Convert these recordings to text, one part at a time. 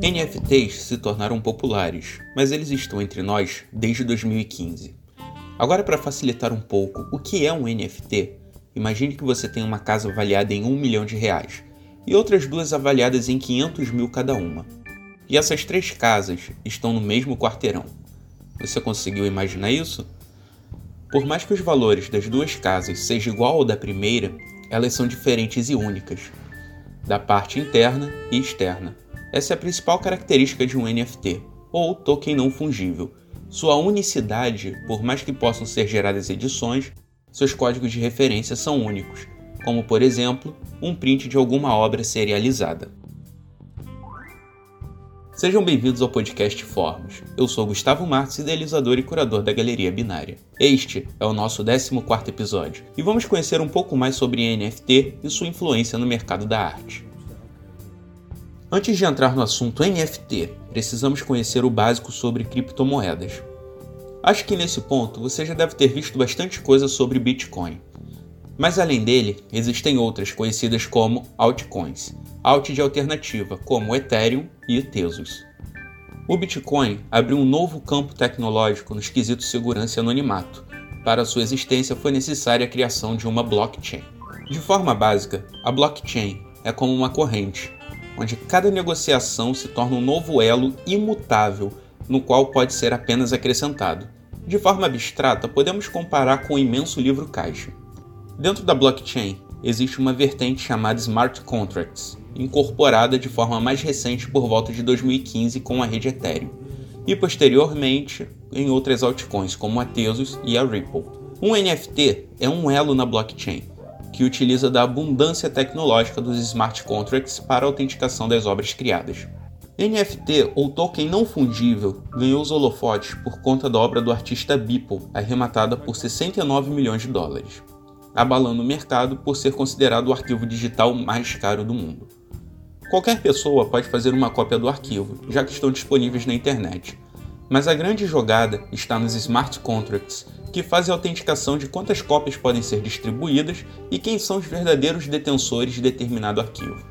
NFTs se tornaram populares, mas eles estão entre nós desde 2015. Agora, para facilitar um pouco o que é um NFT, imagine que você tem uma casa avaliada em 1 milhão de reais e outras duas avaliadas em 500 mil cada uma. E essas três casas estão no mesmo quarteirão. Você conseguiu imaginar isso? Por mais que os valores das duas casas sejam igual ao da primeira, elas são diferentes e únicas, da parte interna e externa. Essa é a principal característica de um NFT, ou token não fungível. Sua unicidade, por mais que possam ser geradas edições, seus códigos de referência são únicos, como por exemplo, um print de alguma obra serializada. Sejam bem-vindos ao podcast Formos. Eu sou Gustavo Martins, idealizador e curador da Galeria Binária. Este é o nosso 14 episódio e vamos conhecer um pouco mais sobre NFT e sua influência no mercado da arte. Antes de entrar no assunto NFT, precisamos conhecer o básico sobre criptomoedas. Acho que nesse ponto você já deve ter visto bastante coisa sobre Bitcoin. Mas além dele, existem outras conhecidas como altcoins, alt de alternativa, como Ethereum e Tesos. O Bitcoin abriu um novo campo tecnológico nos quesitos segurança e anonimato. Para sua existência foi necessária a criação de uma blockchain. De forma básica, a blockchain é como uma corrente, onde cada negociação se torna um novo elo imutável no qual pode ser apenas acrescentado. De forma abstrata, podemos comparar com o imenso livro caixa. Dentro da blockchain, existe uma vertente chamada Smart Contracts, incorporada de forma mais recente por volta de 2015 com a rede Ethereum, e posteriormente em outras altcoins como a Tezos e a Ripple. Um NFT é um elo na blockchain, que utiliza da abundância tecnológica dos smart contracts para a autenticação das obras criadas. NFT, ou token não fungível, ganhou os holofotes por conta da obra do artista Beeple, arrematada por 69 milhões de dólares, abalando o mercado por ser considerado o arquivo digital mais caro do mundo. Qualquer pessoa pode fazer uma cópia do arquivo, já que estão disponíveis na internet, mas a grande jogada está nos smart contracts, que faz a autenticação de quantas cópias podem ser distribuídas e quem são os verdadeiros detensores de determinado arquivo.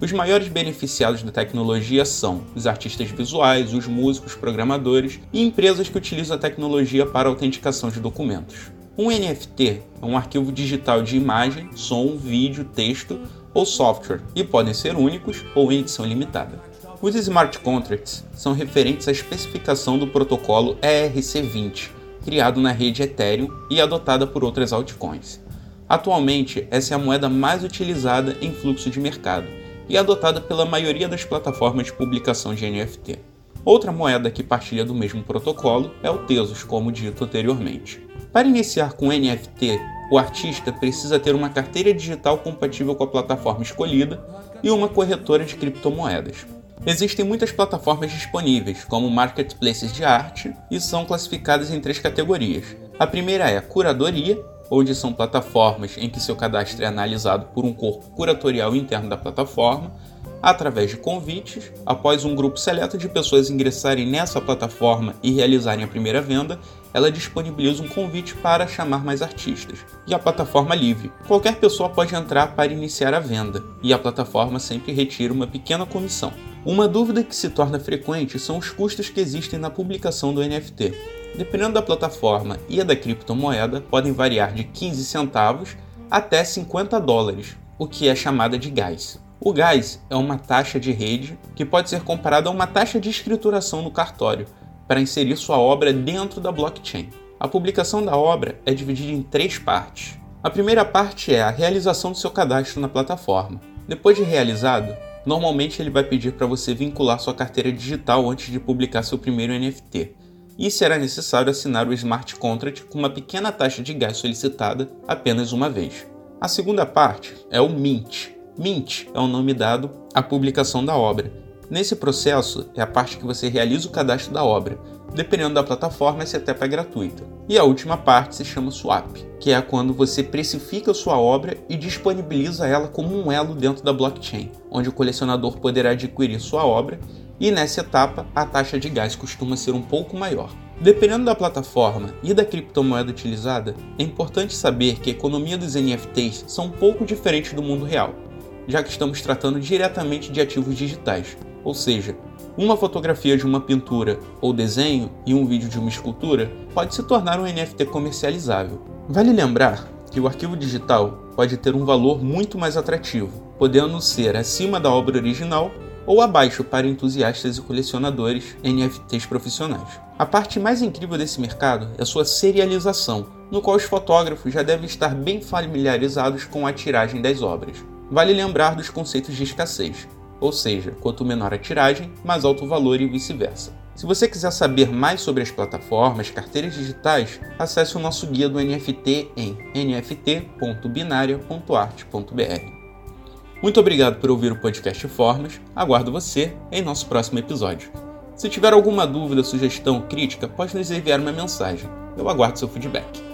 Os maiores beneficiados da tecnologia são os artistas visuais, os músicos, programadores e empresas que utilizam a tecnologia para a autenticação de documentos. Um NFT é um arquivo digital de imagem, som, vídeo, texto ou software e podem ser únicos ou em edição limitada. Os smart contracts são referentes à especificação do protocolo ERC20, criado na rede Ethereum e adotada por outras altcoins. Atualmente, essa é a moeda mais utilizada em fluxo de mercado e adotada pela maioria das plataformas de publicação de NFT. Outra moeda que partilha do mesmo protocolo é o Tesos, como dito anteriormente. Para iniciar com NFT, o artista precisa ter uma carteira digital compatível com a plataforma escolhida e uma corretora de criptomoedas. Existem muitas plataformas disponíveis, como marketplaces de arte, e são classificadas em três categorias. A primeira é a curadoria, onde são plataformas em que seu cadastro é analisado por um corpo curatorial interno da plataforma, através de convites. Após um grupo seleto de pessoas ingressarem nessa plataforma e realizarem a primeira venda, ela disponibiliza um convite para chamar mais artistas. E a plataforma livre. Qualquer pessoa pode entrar para iniciar a venda, e a plataforma sempre retira uma pequena comissão. Uma dúvida que se torna frequente são os custos que existem na publicação do NFT. Dependendo da plataforma e da criptomoeda, podem variar de 15 centavos até 50 dólares, o que é chamada de gás. O gás é uma taxa de rede que pode ser comparada a uma taxa de escrituração no cartório para inserir sua obra dentro da blockchain. A publicação da obra é dividida em três partes. A primeira parte é a realização do seu cadastro na plataforma. Depois de realizado, Normalmente ele vai pedir para você vincular sua carteira digital antes de publicar seu primeiro NFT. E será necessário assinar o smart contract com uma pequena taxa de gás solicitada apenas uma vez. A segunda parte é o mint. Mint é o nome dado à publicação da obra. Nesse processo é a parte que você realiza o cadastro da obra, Dependendo da plataforma, essa etapa é gratuita. E a última parte se chama swap, que é quando você precifica sua obra e disponibiliza ela como um elo dentro da blockchain, onde o colecionador poderá adquirir sua obra e nessa etapa a taxa de gás costuma ser um pouco maior. Dependendo da plataforma e da criptomoeda utilizada, é importante saber que a economia dos NFTs são um pouco diferente do mundo real, já que estamos tratando diretamente de ativos digitais, ou seja, uma fotografia de uma pintura ou desenho e um vídeo de uma escultura pode se tornar um NFT comercializável. Vale lembrar que o arquivo digital pode ter um valor muito mais atrativo, podendo ser acima da obra original ou abaixo para entusiastas e colecionadores NFTs profissionais. A parte mais incrível desse mercado é sua serialização, no qual os fotógrafos já devem estar bem familiarizados com a tiragem das obras. Vale lembrar dos conceitos de escassez, ou seja, quanto menor a tiragem, mais alto o valor e vice-versa. Se você quiser saber mais sobre as plataformas, carteiras digitais, acesse o nosso guia do NFT em nft.binaria.art.br. Muito obrigado por ouvir o podcast Formas. Aguardo você em nosso próximo episódio. Se tiver alguma dúvida, sugestão, crítica, pode nos enviar uma mensagem. Eu aguardo seu feedback.